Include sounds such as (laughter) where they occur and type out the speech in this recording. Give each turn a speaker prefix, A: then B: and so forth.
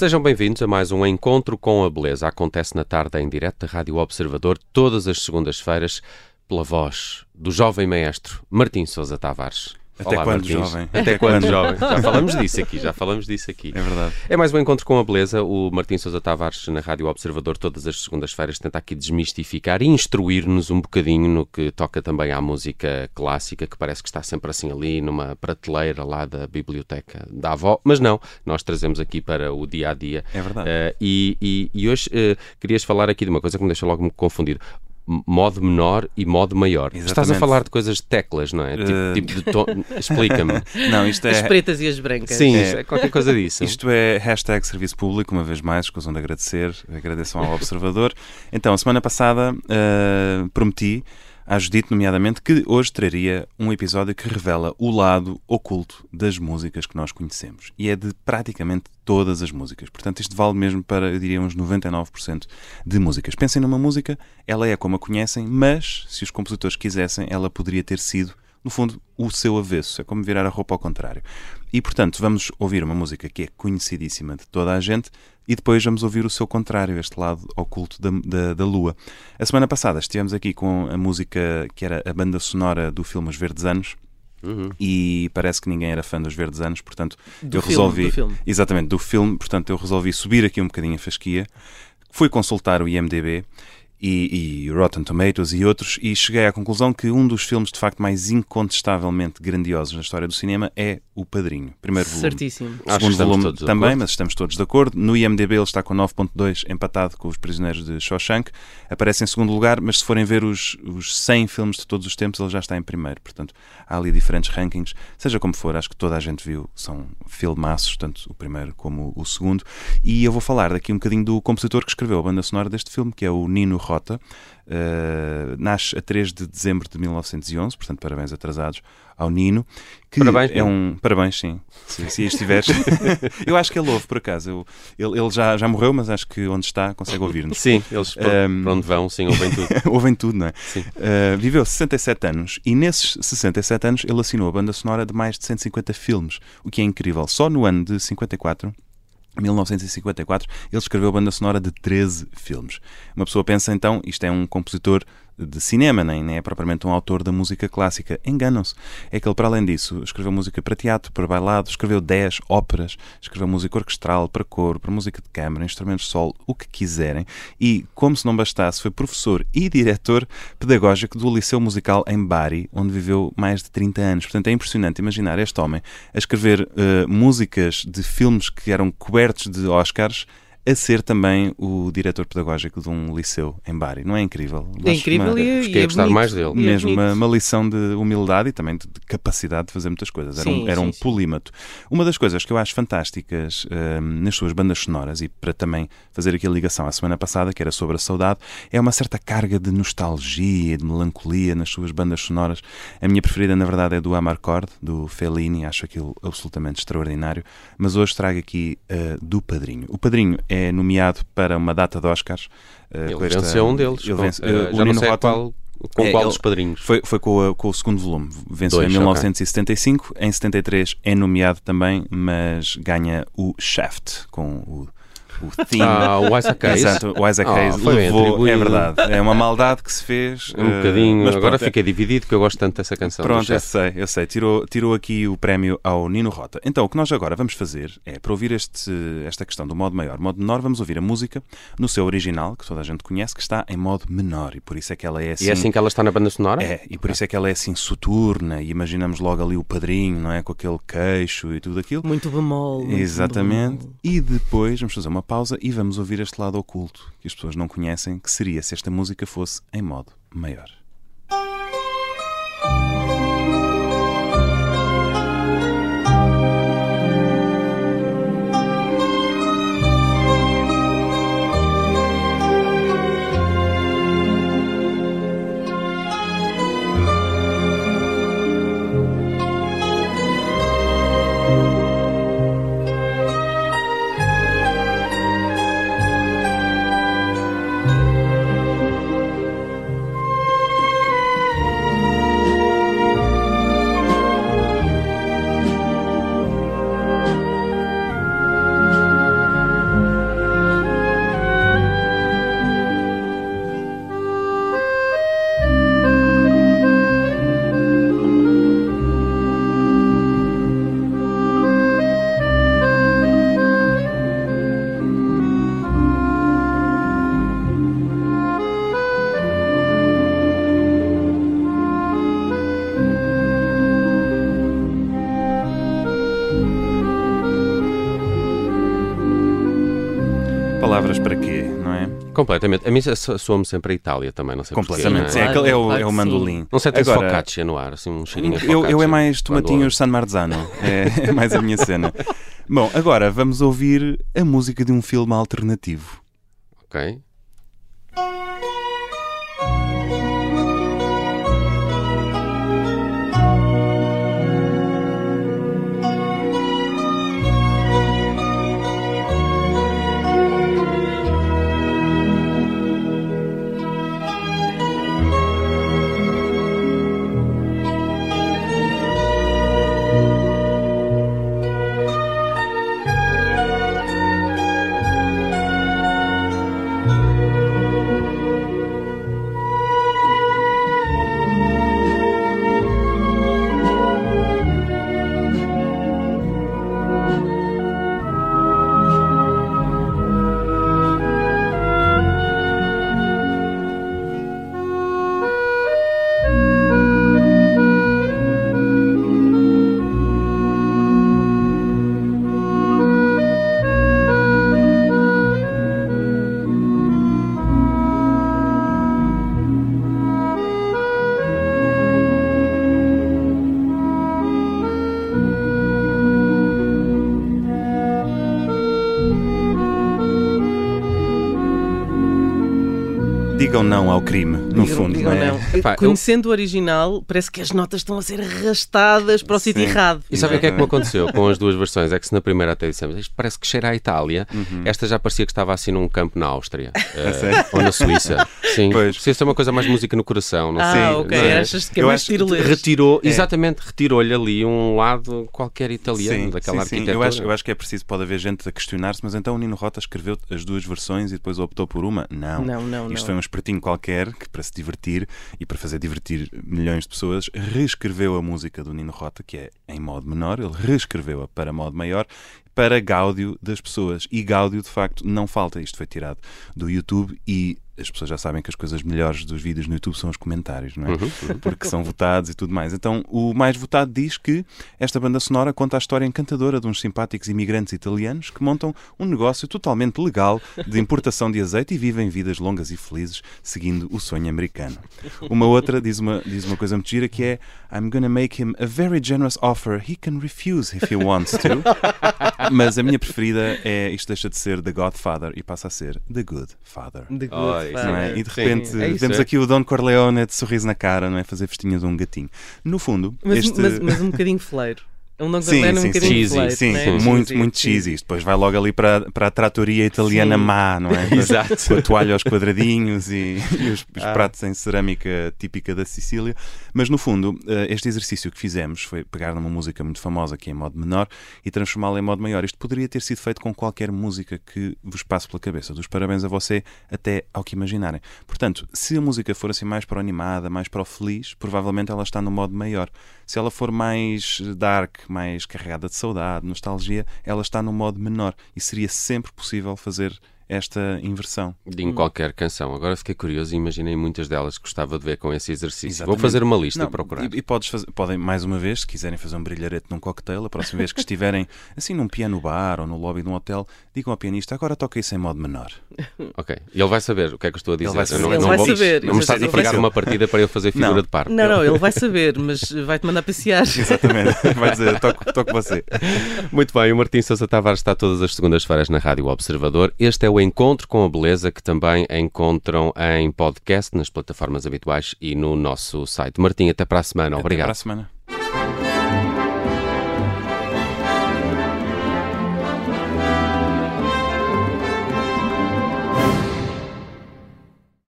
A: Sejam bem-vindos a mais um Encontro com a Beleza. Acontece na tarde em direto da Rádio Observador, todas as segundas-feiras, pela voz do jovem maestro Martim Sousa Tavares.
B: Até
A: Olá,
B: quando,
A: Martins.
B: jovem?
A: Até quando, jovem? Já (laughs) falamos disso aqui, já falamos disso aqui.
B: É verdade.
A: É mais um encontro com a beleza. O Martim Sousa Tavares, na Rádio Observador, todas as segundas-feiras, tenta aqui desmistificar e instruir-nos um bocadinho no que toca também à música clássica, que parece que está sempre assim ali numa prateleira lá da biblioteca da avó. Mas não, nós trazemos aqui para o dia a dia.
B: É verdade.
A: Eh, e, e- e hoje eh, querias falar aqui de uma coisa que me deixa logo confundido. Modo menor e modo maior. Estás a
B: Exatamente.
A: falar de coisas de teclas, não é? Tipo,
B: Eh,
A: tipo de tom. (laughs) Explica-me.
B: Não, isto
C: As
B: é,
C: pretas e as brancas.
A: Sim,
B: É.
A: é qualquer coisa disso.
B: isto é hashtag serviço público, uma vez mais, escusam de agradecer, agradeçam ao Observador. Então, a semana passada eh, prometi à Judite, nomeadamente, que hoje traria um episódio que revela o lado oculto das músicas que nós conhecemos. E é de praticamente todas as músicas. Portanto, isto vale mesmo para, eu diria, uns 99% de músicas. Pensem numa música, ela é como a conhecem, mas, se os compositores quisessem, ela poderia ter sido, no fundo, o seu avesso. É como virar a roupa ao contrário. E, portanto, vamos ouvir uma música que é conhecidíssima de toda a gente e depois vamos ouvir o seu contrário, este lado oculto da, da, da Lua. A semana passada estivemos aqui com a música que era a banda sonora do filme Os Verdes Anos.
A: Uhum.
B: E parece que ninguém era fã dos Verdes Anos, portanto
C: Do
B: eu
C: filme,
B: resolvi.
C: do filme.
B: Exatamente, do filme, portanto eu resolvi subir aqui um bocadinho a fasquia. Fui consultar o IMDB e, e Rotten Tomatoes e outros e cheguei à conclusão que um dos filmes de facto mais incontestavelmente grandiosos na história do cinema é O Padrinho. Primeiro volume.
C: Certíssimo.
B: Segundo volume também, mas estamos todos de acordo. No IMDB ele está com 9.2 empatado com Os Prisioneiros de Shawshank. Aparece em segundo lugar, mas se forem ver os, os 100 filmes de todos os tempos, ele já está em primeiro. Portanto, há ali diferentes rankings. Seja como for, acho que toda a gente viu. São filmaços, tanto o primeiro como o segundo. E eu vou falar daqui um bocadinho do compositor que escreveu a banda sonora deste filme, que é o Nino Rota. Uh, nasce a 3 de dezembro de 1911, portanto, parabéns atrasados ao Nino. Que
A: Parabéns,
B: é um. Parabéns, sim. Se, se estiveres. (laughs) eu acho que ele ouve, por acaso. Eu- ele ele já, já morreu, mas acho que onde está consegue ouvir-nos.
A: Sim, eles
B: Um,
A: para onde vão, sim, ouvem tudo. (laughs)
B: Ouvem tudo, não é?
A: Sim.
B: Uh, viveu 67 anos e nesses 67 anos ele assinou a banda sonora de mais de 150 filmes, o que é incrível. Só no ano de 54. 1954, ele escreveu a banda sonora de 13 filmes. Uma pessoa pensa então, isto é um compositor de cinema, nem, nem é propriamente um autor da música clássica. Enganam-se. É que ele, para além disso, escreveu música para teatro, para bailado, escreveu 10 óperas, escreveu música orquestral, para coro, para música de câmara, instrumentos de sol, o que quiserem. E, como se não bastasse, foi professor e diretor pedagógico do Liceu Musical em Bari, onde viveu mais de 30 anos. Portanto, é impressionante imaginar este homem a escrever eh, músicas de filmes que eram cobertos de Oscars a ser também o diretor pedagógico de um liceu em Bari. Não é incrível?
C: É incrível
B: uma-
C: e, é-
A: fiquei
C: e
A: a
C: é
A: gostar
C: bonito.
A: mais dele.
C: E é
B: mesmo uma,
C: bonito.
B: uma lição de humildade e também de, de capacidade de fazer muitas coisas. Era um,
C: Sim,
B: era um
C: sim, sim.
B: polímato. Uma das coisas que eu acho fantásticas hum, nas suas bandas sonoras, e para também fazer aqui a ligação à semana passada, que era sobre a saudade, é uma certa carga de nostalgia, de melancolia nas suas bandas sonoras. A minha preferida, na verdade, é do Amarcord, do Fellini, acho aquilo absolutamente extraordinário. Mas hoje trago aqui uh, do Padrinho. O Padrinho é nomeado para uma data de Oscars. uh,
A: Ele
B: com esta-
A: venceu um deles.
B: ele
A: com-
B: vence-
A: eh,
B: uh,
A: já não sei
B: Rota-
A: qual, com
B: É,
A: qual dos padrinhos.
B: foi, foi com, a- com o segundo volume. Venceu
A: Dois,
B: em
A: ok.
B: 1975. Em 73 é nomeado também, mas ganha o Shaft com o, o theme.
A: Ah, o Isaac Hayes.
B: Exato, o Isaac
A: Ah,
B: Hayes
A: foi bem
B: levou, é verdade. É uma maldade que se fez.
A: Um
B: eh,
A: bocadinho.
B: mas
A: Agora
B: pronto, é-
A: fiquei dividido que eu gosto tanto dessa canção.
B: Pronto, eu sei, eu sei. Tirou, tirou aqui o prémio ao Nino Rota. Então, o que nós agora vamos fazer é, para ouvir este, esta questão do modo maior, modo menor, vamos ouvir a música no seu original, que toda a gente conhece, que está em modo menor. E por isso é que ela é assim.
A: E é assim que ela está na banda sonora?
B: É, e por isso é que ela é assim soturna e imaginamos logo ali o padrinho, não é? Com aquele queixo e tudo aquilo.
C: Muito bemol. muito
B: Exatamente.
C: bemol.
B: E depois vamos fazer uma pausa e vamos ouvir este lado oculto que as pessoas não conhecem, que seria se esta música fosse em modo maior.
A: Completamente. A mim soa-me sempre a Itália também, não sei
B: Completamente.
A: Porquê,
B: é,
A: não é?
B: é, o, é o mandolim.
A: Não sei, tem
B: Agora,
A: focaccia no ar, assim um cheirinho
B: eu, eu é mais tomatinhos San Marzano. (laughs) É, é mais a minha cena. Bom, agora vamos ouvir a música de um filme alternativo.
A: Ok.
B: Digam não ao crime, no
C: Digam-
B: fundo,
C: digam
B: não é?
C: não.
A: Epá, eu-
C: Conhecendo o original, parece que as notas estão a ser arrastadas para o sítio
B: Sim.
C: errado.
A: E sabe o que é que me aconteceu com as duas versões? É que se na primeira até dissemos isto parece que cheira à Itália,
B: Uhum.
A: esta já parecia que estava assim num campo na Áustria (laughs)
B: sério?
A: ou na Suíça. Sim,
B: Pois.
A: precisa ser uma coisa mais música no coração. Não
C: Ah,
A: sei,
C: ok.
A: não é?
C: Achas que é
B: Eu
C: mais
B: acho-
C: tirolês.
A: Retirou, exatamente, retirou-lhe ali um lado qualquer italiano
B: Sim,
A: daquela
B: sim, sim.
A: arquitetura.
B: Eu, acho, eu acho que é preciso, pode haver gente a questionar-se, mas então o Nino Rota escreveu as duas versões e depois optou por uma? Não.
C: Não, não,
B: Isto
C: não.
B: foi um espertinho qualquer que, para se divertir e para fazer divertir milhões de pessoas, reescreveu a música do Nino Rota, que é em modo menor, ele reescreveu-a para modo maior, para gáudio das pessoas. E gáudio, de facto, não falta. Isto foi tirado do YouTube e as pessoas já sabem que as coisas melhores dos vídeos no YouTube são os comentários, não é?
A: Uhum,
B: Porque são votados e tudo mais. Então, o mais votado diz que esta banda sonora conta a história encantadora de uns simpáticos imigrantes italianos que montam um negócio totalmente legal de importação de azeite e vivem vidas longas e felizes seguindo o sonho americano. Uma outra diz uma, diz uma coisa muito gira que é I'm gonna make him a very generous offer he can refuse if he wants to. Mas a minha preferida é isto deixa de ser The Godfather e passa a ser The Good Father.
C: The Good
A: Oh,
B: Não é? E de
A: Sim,
B: repente
A: é isso,
B: temos
A: é.
B: aqui o Don Corleone de sorriso na cara, não é? Fazer festinhas a um gatinho. No fundo,
C: Mas,
B: este.
C: mas, mas um bocadinho fleiro. É um Don
B: Sim,
C: Corleone um
B: sim,
C: bocadinho
A: Cheesy,
C: fleiro.
B: Sim,
C: né?
B: muito,
C: Cheesy,
B: muito cheesy. Isto depois vai logo ali para, para a tratoria italiana
C: Sim.
B: má, não é? (laughs)
A: Exato.
B: Com a toalha aos quadradinhos e, e os, os
A: Ah.
B: pratos em cerâmica típica da Sicília. Mas no fundo, eh, este exercício que fizemos foi pegar numa música muito famosa que é em modo menor e transformá-la em modo maior. Isto poderia ter sido feito com qualquer música que vos passe pela cabeça. Dos parabéns a você até ao que imaginarem. Portanto, se a música for assim mais para o animada, mais para o feliz, provavelmente ela está no modo maior. Se ela for mais dark, mais carregada de saudade, nostalgia, ela está no modo menor. E seria sempre possível fazer esta inversão.
A: Em qualquer canção. Agora fiquei curioso e imaginei muitas delas que gostava de ver com esse exercício. Vou
B: Exatamente.
A: fazer uma lista
B: Não,
A: e procurar.
B: E, e podes fazer, podem, mais uma vez, se quiserem fazer um brilharete num cocktail, a próxima vez que estiverem (laughs) assim num piano bar ou no lobby de um hotel, digam ao pianista, agora toca isso em modo menor.
A: Ok. E ele vai saber o que é que eu estou a dizer.
B: Ele vai saber.
A: não,
C: Ele
A: não
C: vai
A: vou-
C: saber.
A: Não me estás a
B: saber.
A: uma partida para eu fazer figura
B: Não.
A: de par.
C: Não, não, ele vai saber, mas vai-te mandar passear. (laughs)
B: Exatamente. Vai dizer, toco, toco você.
A: Muito bem, o Martim Sousa Tavares está todas as segundas-feiras na Rádio Observador. Este é o Encontro com a Beleza, que também encontram em podcast, nas plataformas habituais e no nosso site. Martim, até para a semana.
B: Até
A: Obrigado.
B: para a semana.